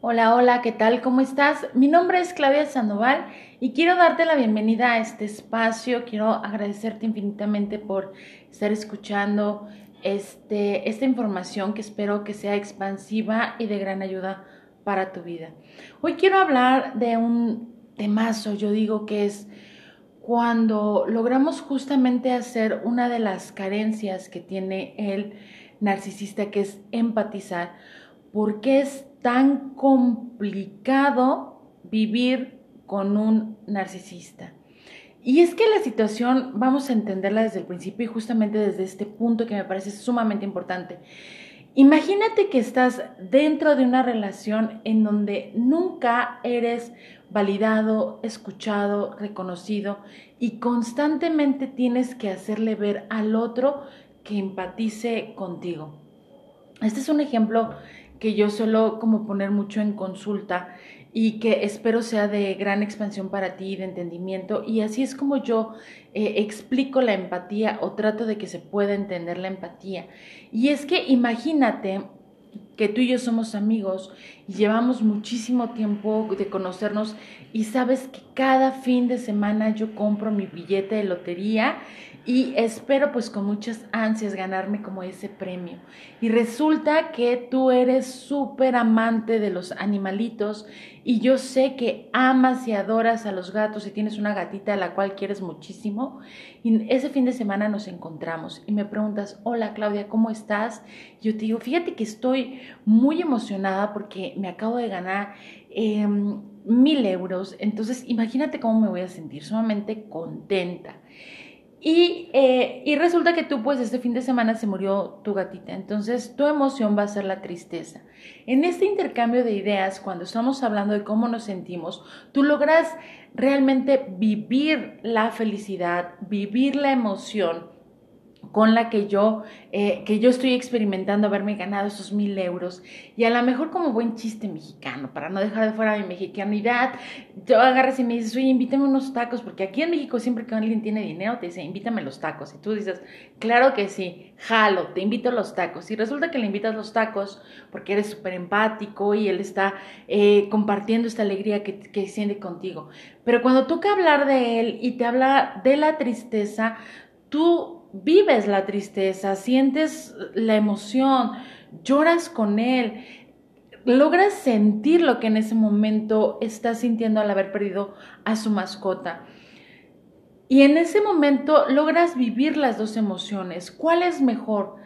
Hola, hola, ¿qué tal? ¿Cómo estás? Mi nombre es Claudia Sandoval y quiero darte la bienvenida a este espacio. Quiero agradecerte infinitamente por estar escuchando este, esta información que espero que sea expansiva y de gran ayuda para tu vida. Hoy quiero hablar de un temazo, yo digo que es cuando logramos justamente hacer una de las carencias que tiene el narcisista, que es empatizar. ¿Por qué es tan complicado vivir con un narcisista? Y es que la situación vamos a entenderla desde el principio y justamente desde este punto que me parece sumamente importante. Imagínate que estás dentro de una relación en donde nunca eres validado, escuchado, reconocido y constantemente tienes que hacerle ver al otro que empatice contigo. Este es un ejemplo que yo suelo como poner mucho en consulta y que espero sea de gran expansión para ti, de entendimiento. Y así es como yo eh, explico la empatía o trato de que se pueda entender la empatía. Y es que imagínate que tú y yo somos amigos y llevamos muchísimo tiempo de conocernos y sabes que cada fin de semana yo compro mi billete de lotería y espero pues con muchas ansias ganarme como ese premio. Y resulta que tú eres súper amante de los animalitos y yo sé que amas y adoras a los gatos y tienes una gatita a la cual quieres muchísimo. Y ese fin de semana nos encontramos y me preguntas, hola Claudia, ¿cómo estás? Yo te digo, fíjate que estoy muy emocionada porque me acabo de ganar em, mil euros. Entonces imagínate cómo me voy a sentir, sumamente contenta. Y, eh, y, resulta que tú, pues, este fin de semana se murió tu gatita. Entonces, tu emoción va a ser la tristeza. En este intercambio de ideas, cuando estamos hablando de cómo nos sentimos, tú logras realmente vivir la felicidad, vivir la emoción con la que yo, eh, que yo estoy experimentando haberme ganado esos mil euros. Y a lo mejor como buen chiste mexicano, para no dejar de fuera mi mexicanidad, yo agarras y me dices, oye, invítame unos tacos, porque aquí en México siempre que alguien tiene dinero te dice, invítame los tacos. Y tú dices, claro que sí, jalo, te invito los tacos. Y resulta que le invitas los tacos porque eres súper empático y él está eh, compartiendo esta alegría que, que siente contigo. Pero cuando toca hablar de él y te habla de la tristeza, tú vives la tristeza, sientes la emoción, lloras con él, logras sentir lo que en ese momento estás sintiendo al haber perdido a su mascota. Y en ese momento logras vivir las dos emociones. ¿Cuál es mejor?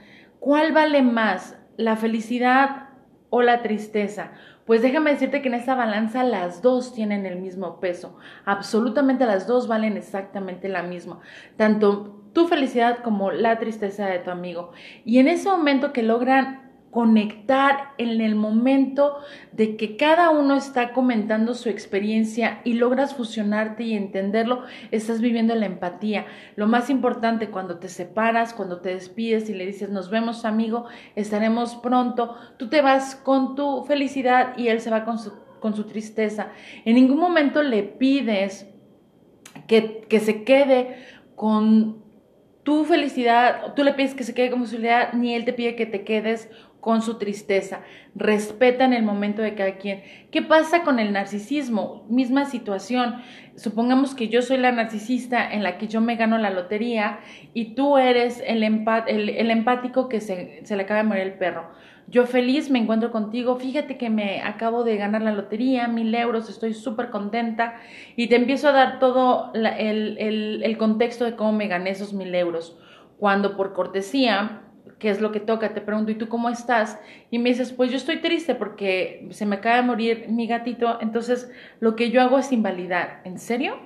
¿Cuál vale más? ¿La felicidad o la tristeza? Pues déjame decirte que en esta balanza las dos tienen el mismo peso. Absolutamente las dos valen exactamente la misma. Tanto tu felicidad como la tristeza de tu amigo. Y en ese momento que logran conectar en el momento de que cada uno está comentando su experiencia y logras fusionarte y entenderlo, estás viviendo la empatía. Lo más importante cuando te separas, cuando te despides y le dices nos vemos amigo, estaremos pronto, tú te vas con tu felicidad y él se va con su, con su tristeza. En ningún momento le pides que, que se quede con tu felicidad, tú le pides que se quede con su felicidad, ni él te pide que te quedes con su tristeza. Respeta en el momento de cada quien. ¿Qué pasa con el narcisismo? Misma situación. Supongamos que yo soy la narcisista en la que yo me gano la lotería y tú eres el, el, empático que se, se le acaba de morir el perro yo feliz me encuentro contigo, fíjate que me acabo de ganar la lotería, mil euros, estoy súper contenta y te empiezo a dar todo el, el, contexto de cómo me gané esos mil euros. Cuando por cortesía, ¿qué es lo que toca? Te pregunto, ¿y tú cómo estás? Y me dices, pues yo estoy triste porque se me acaba de morir mi gatito, entonces lo que yo hago es invalidar. ¿En serio?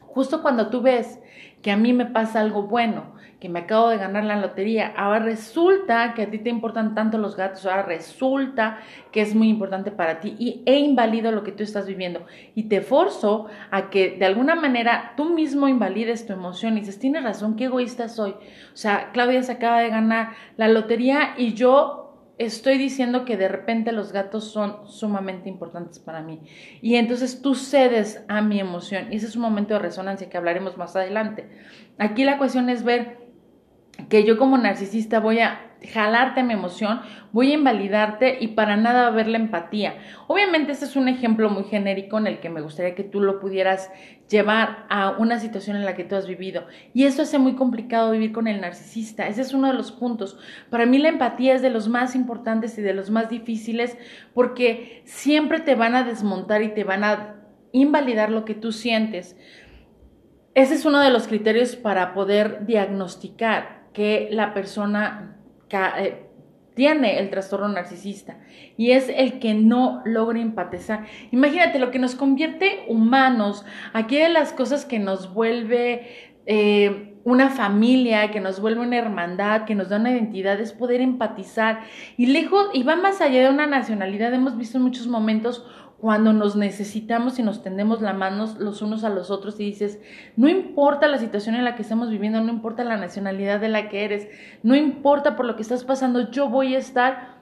Justo cuando tú ves que a mí me pasa algo bueno, que me acabo de ganar la lotería, ahora resulta que a ti te importan tanto los gatos, ahora resulta que es muy importante para ti y he invalido lo que tú estás viviendo y te forzo a que de alguna manera tú mismo invalides tu emoción y dices, tienes razón, qué egoísta soy. O sea, Claudia se acaba de ganar la lotería y yo estoy diciendo que de repente los gatos son sumamente importantes para mí. Y entonces tú cedes a mi emoción. Y ese es un momento de resonancia que hablaremos más adelante. Aquí la cuestión es ver que yo como narcisista voy a jalarte mi emoción, voy a invalidarte y para nada ver la empatía. Obviamente este es un ejemplo muy genérico en el que me gustaría que tú lo pudieras llevar a una situación en la que tú has vivido. Y eso hace muy complicado vivir con el narcisista. Ese es uno de los puntos. Para mí la empatía es de los más importantes y de los más difíciles porque siempre te van a desmontar y te van a invalidar lo que tú sientes. Ese es uno de los criterios para poder diagnosticar que la persona eh, tiene el trastorno narcisista y es el que no logra empatizar. Imagínate lo que nos convierte humanos, aquí de las cosas que nos vuelve eh, una familia, que nos vuelve una hermandad, que nos da una identidad, es poder empatizar y lejos, y va más allá de una nacionalidad, hemos visto en muchos momentos cuando nos necesitamos y nos tendemos la mano los unos a los otros y dices, no importa la situación en la que estamos viviendo, no importa la nacionalidad de la que eres, no importa por lo que estás pasando, yo voy a estar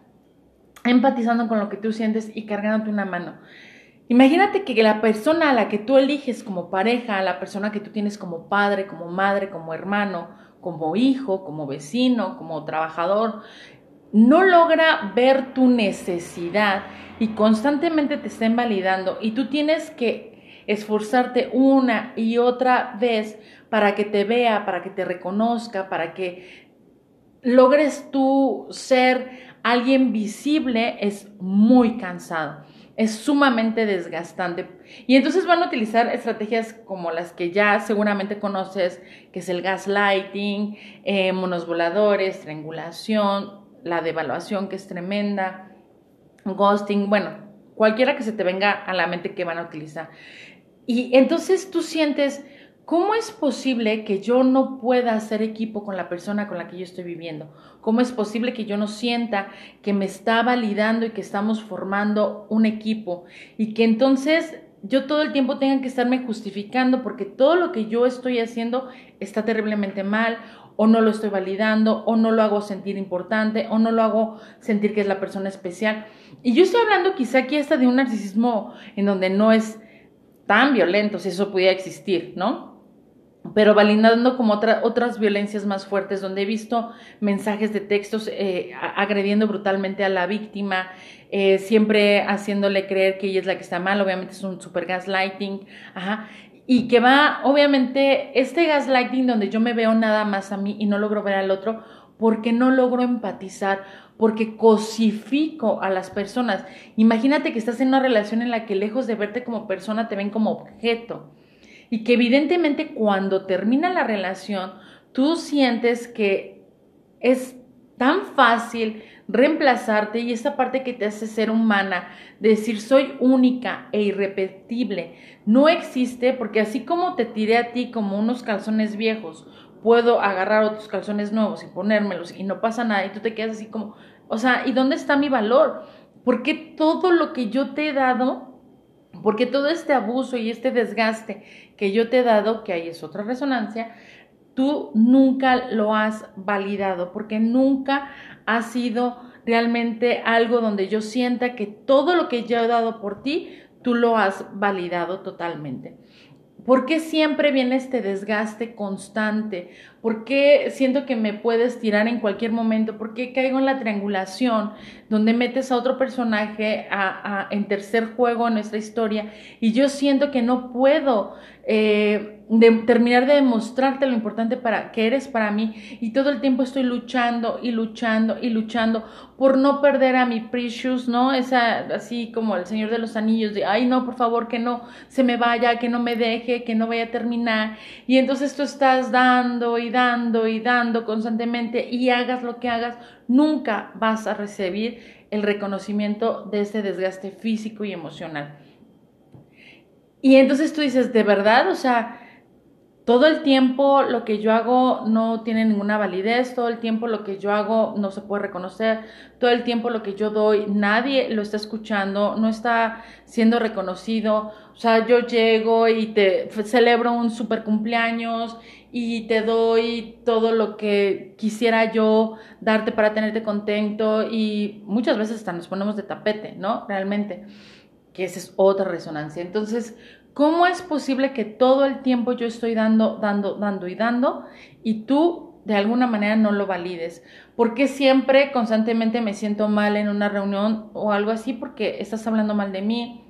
empatizando con lo que tú sientes y cargándote una mano. Imagínate que la persona a la que tú eliges como pareja, la persona que tú tienes como padre, como madre, como hermano, como hijo, como vecino, como trabajador, no logra ver tu necesidad y constantemente te está invalidando y tú tienes que esforzarte una y otra vez para que te vea, para que te reconozca, para que logres tú ser alguien visible, es muy cansado. Es sumamente desgastante. Y entonces van a utilizar estrategias como las que ya seguramente conoces, que es el gaslighting, eh, monos voladores, triangulación, la devaluación que es tremenda, ghosting, bueno, cualquiera que se te venga a la mente que van a utilizar. Y entonces tú sientes, ¿cómo es posible que yo no pueda hacer equipo con la persona con la que yo estoy viviendo? ¿Cómo es posible que yo no sienta que me está validando y que estamos formando un equipo? Y que entonces yo todo el tiempo tenga que estarme justificando porque todo lo que yo estoy haciendo está terriblemente mal o no lo estoy validando, o no lo hago sentir importante, o no lo hago sentir que es la persona especial. Y yo estoy hablando quizá aquí hasta de un narcisismo en donde no es tan violento, si eso pudiera existir, ¿no? Pero validando como otras violencias más fuertes, donde he visto mensajes de textos eh, agrediendo brutalmente a la víctima, eh, siempre haciéndole creer que ella es la que está mal, obviamente es un super gaslighting, ajá, y que va, obviamente, este gaslighting donde yo me veo nada más a mí y no logro ver al otro, porque no logro empatizar, porque cosifico a las personas. Imagínate que estás en una relación en la que lejos de verte como persona te ven como objeto y que evidentemente cuando termina la relación tú sientes que es tan fácil reemplazarte y esa parte que te hace ser humana, decir soy única e irrepetible, no existe porque así como te tiré a ti como unos calzones viejos, puedo agarrar otros calzones nuevos y ponérmelos y no pasa nada y tú te quedas así como, o sea, ¿y dónde está mi valor? Porque todo lo que yo te he dado, porque todo este abuso y este desgaste que yo te he dado, que ahí es otra resonancia, tú nunca lo has validado, porque nunca ha sido realmente algo donde yo sienta que todo lo que yo he dado por ti, tú lo has validado totalmente. ¿Por qué siempre viene este desgaste constante? ¿Por qué siento que me puedes tirar en cualquier momento? ¿Por qué caigo en la triangulación donde metes a otro personaje a, en tercer juego en nuestra historia y yo siento que no puedo eh, de terminar de demostrarte lo importante para que eres para mí y todo el tiempo estoy luchando y luchando y luchando por no perder a mi precious, ¿no? Esa así como el Señor de los Anillos de, ay no, por favor, que no se me vaya, que no me deje, que no vaya a terminar. Y entonces tú estás dando y dando y dando constantemente y hagas lo que hagas, nunca vas a recibir el reconocimiento de ese desgaste físico y emocional. Y entonces tú dices, ¿de verdad? O sea, todo el tiempo lo que yo hago no tiene ninguna validez, todo el tiempo lo que yo hago no se puede reconocer, todo el tiempo lo que yo doy nadie lo está escuchando, no está siendo reconocido. O sea, yo llego y te celebro un super cumpleaños y te doy todo lo que quisiera yo darte para tenerte contento y muchas veces hasta nos ponemos de tapete, ¿no? Realmente que esa es otra resonancia. Entonces, ¿cómo es posible que todo el tiempo yo estoy dando, dando, dando y dando y tú de alguna manera no lo valides. ¿Por qué siempre constantemente me siento mal en una reunión o algo así? Porque estás hablando mal de mí,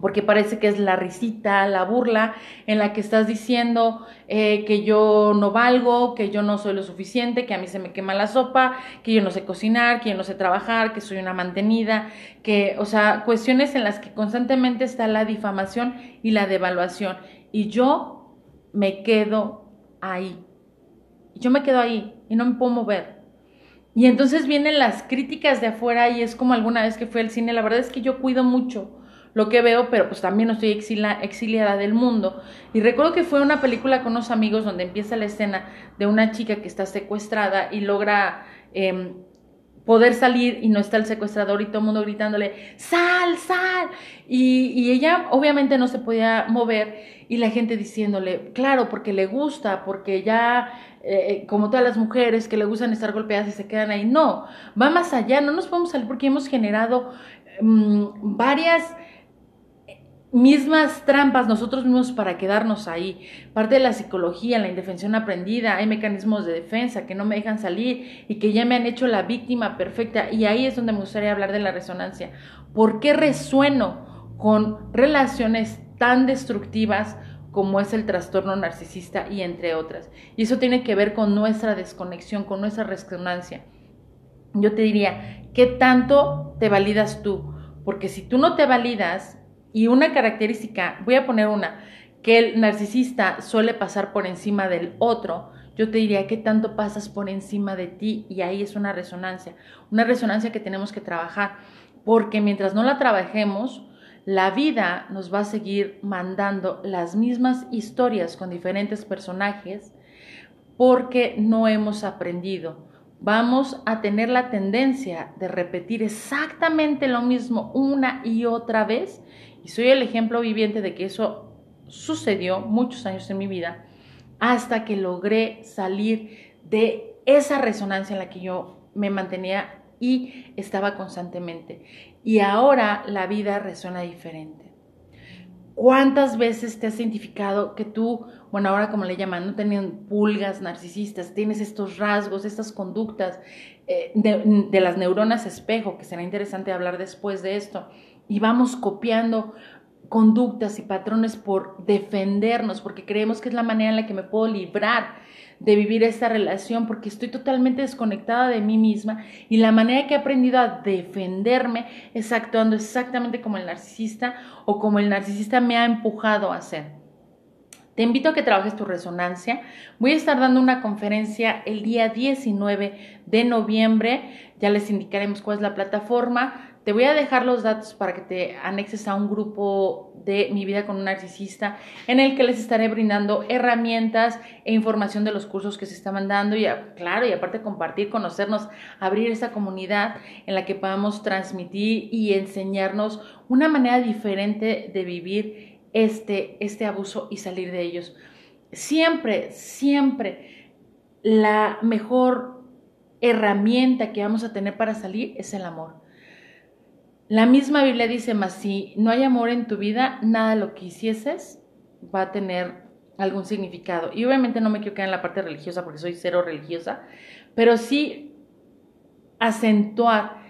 porque parece que es la risita, la burla en la que estás diciendo eh, que yo no valgo, que yo no soy lo suficiente, que a mí se me quema la sopa, que yo no sé cocinar, que yo no sé trabajar, que soy una mantenida, que, o sea, cuestiones en las que constantemente está la difamación y la devaluación. Y yo me quedo ahí. Yo me quedo ahí y no me puedo mover. Y entonces vienen las críticas de afuera y es como alguna vez que fui al cine, la verdad es que yo cuido mucho lo que veo, pero pues también estoy exiliada del mundo. Y recuerdo que fue una película con unos amigos donde empieza la escena de una chica que está secuestrada y logra em, poder salir y no está el secuestrador y todo el mundo gritándole, sal, sal. Y, y, ella obviamente no se podía mover y la gente diciéndole, claro, porque le gusta, porque ya, eh, como todas las mujeres que le gustan estar golpeadas y se quedan ahí. No, va más allá, no nos podemos salir porque hemos generado mm, varias mismas trampas nosotros mismos para quedarnos ahí. Parte de la psicología, la indefensión aprendida, hay mecanismos de defensa que no me dejan salir y que ya me han hecho la víctima perfecta. Y ahí es donde me gustaría hablar de la resonancia. ¿Por qué resueno con relaciones tan destructivas como es el trastorno narcisista y entre otras? Y eso tiene que ver con nuestra desconexión, con nuestra resonancia. Yo te diría, ¿qué tanto te validas tú? Porque si tú no te validas, y una característica, voy a poner una, que el narcisista suele pasar por encima del otro, yo te diría que tanto pasas por encima de ti y ahí es una resonancia, una resonancia que tenemos que trabajar, porque mientras no la trabajemos, la vida nos va a seguir mandando las mismas historias con diferentes personajes porque no hemos aprendido. Vamos a tener la tendencia de repetir exactamente lo mismo una y otra vez y soy el ejemplo viviente de que eso sucedió muchos años en mi vida hasta que logré salir de esa resonancia en la que yo me mantenía y estaba constantemente. Y ahora la vida resuena diferente. ¿Cuántas veces te has identificado que tú, bueno, ahora como le llaman, no tenían pulgas narcisistas, tienes estos rasgos, estas conductas eh, de, de las neuronas espejo, que será interesante hablar después de esto, y vamos copiando conductas y patrones por defendernos, porque creemos que es la manera en la que me puedo librar de vivir esta relación, porque estoy totalmente desconectada de mí misma y la manera que he aprendido a defenderme es actuando exactamente como el narcisista o como el narcisista me ha empujado a hacer. Te invito a que trabajes tu resonancia. Voy a estar dando una conferencia el día 19 de noviembre. Ya les indicaremos cuál es la plataforma. Te voy a dejar los datos para que te anexes a un grupo de Mi vida con un narcisista en el que les estaré brindando herramientas e información de los cursos que se están dando y claro, y aparte compartir, conocernos, abrir esa comunidad en la que podamos transmitir y enseñarnos una manera diferente de vivir este, este abuso y salir de ellos. Siempre, siempre la mejor herramienta que vamos a tener para salir es el amor. La misma Biblia dice, más si no hay amor en tu vida, nada lo que hicieses va a tener algún significado. Y obviamente no me quiero quedar en la parte religiosa porque soy cero religiosa, pero sí acentuar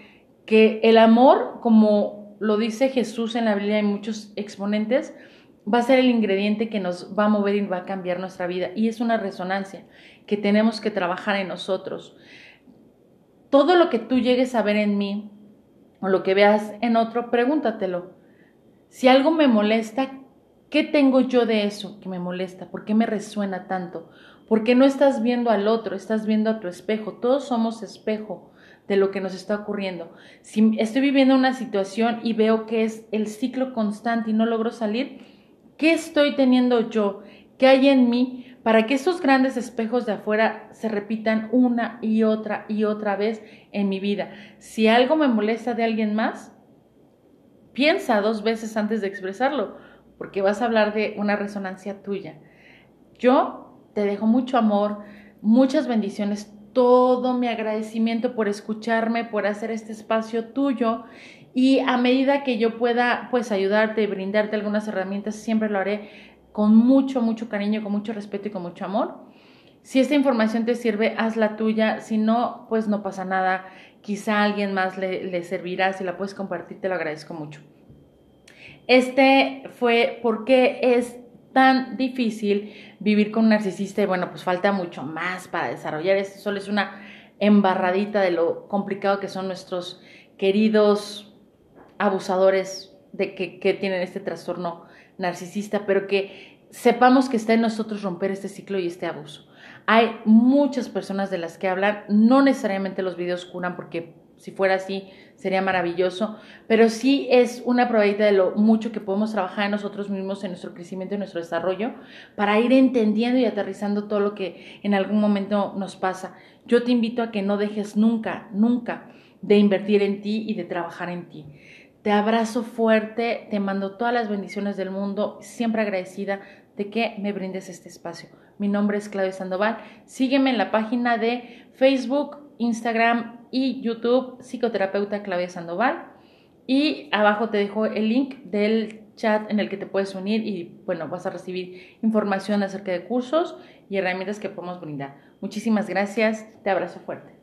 que el amor, como lo dice Jesús en la Biblia y muchos exponentes, va a ser el ingrediente que nos va a mover y va a cambiar nuestra vida. Y es una resonancia que tenemos que trabajar en nosotros. Todo lo que tú llegues a ver en mí, o lo que veas en otro, pregúntatelo. Si algo me molesta, ¿qué tengo yo de eso que me molesta? ¿Por qué me resuena tanto? ¿Por qué no estás viendo al otro, estás viendo a tu espejo? Todos somos espejo de lo que nos está ocurriendo. Si estoy viviendo una situación y veo que es el ciclo constante y no logro salir, ¿qué estoy teniendo yo? ¿Qué hay en mí para que esos grandes espejos de afuera se repitan una y otra y otra vez en mi vida. Si algo me molesta de alguien más, piensa dos veces antes de expresarlo, porque vas a hablar de una resonancia tuya. Yo te dejo mucho amor, muchas bendiciones, todo mi agradecimiento por escucharme, por hacer este espacio tuyo y a medida que yo pueda pues ayudarte y brindarte algunas herramientas, siempre lo haré con mucho, mucho cariño, con mucho respeto y con mucho amor. Si esta información te sirve, haz la tuya. Si no, pues no pasa nada. Quizá a alguien más le, le servirá. Si la puedes compartir, te lo agradezco mucho. Este fue por qué es tan difícil vivir con un narcisista y bueno, pues falta mucho más para desarrollar. Esto solo es una embarradita de lo complicado que son nuestros queridos abusadores de que, que tienen este trastorno narcisista, pero que sepamos que está en nosotros romper este ciclo y este abuso. Hay muchas personas de las que hablan, no necesariamente los videos curan porque si fuera así sería maravilloso, pero sí es una probadita de lo mucho que podemos trabajar en nosotros mismos, en nuestro crecimiento y nuestro desarrollo, para ir entendiendo y aterrizando todo lo que en algún momento nos pasa. Yo te invito a que no dejes nunca, nunca de invertir en ti y de trabajar en ti. Te abrazo fuerte, te mando todas las bendiciones del mundo, siempre agradecida de que me brindes este espacio. Mi nombre es Claudia Sandoval. Sígueme en la página de Facebook, Instagram y YouTube, psicoterapeuta Claudia Sandoval. Y abajo te dejo el link del chat en el que te puedes unir y bueno, vas a recibir información acerca de cursos y herramientas que podemos brindar. Muchísimas gracias, te abrazo fuerte.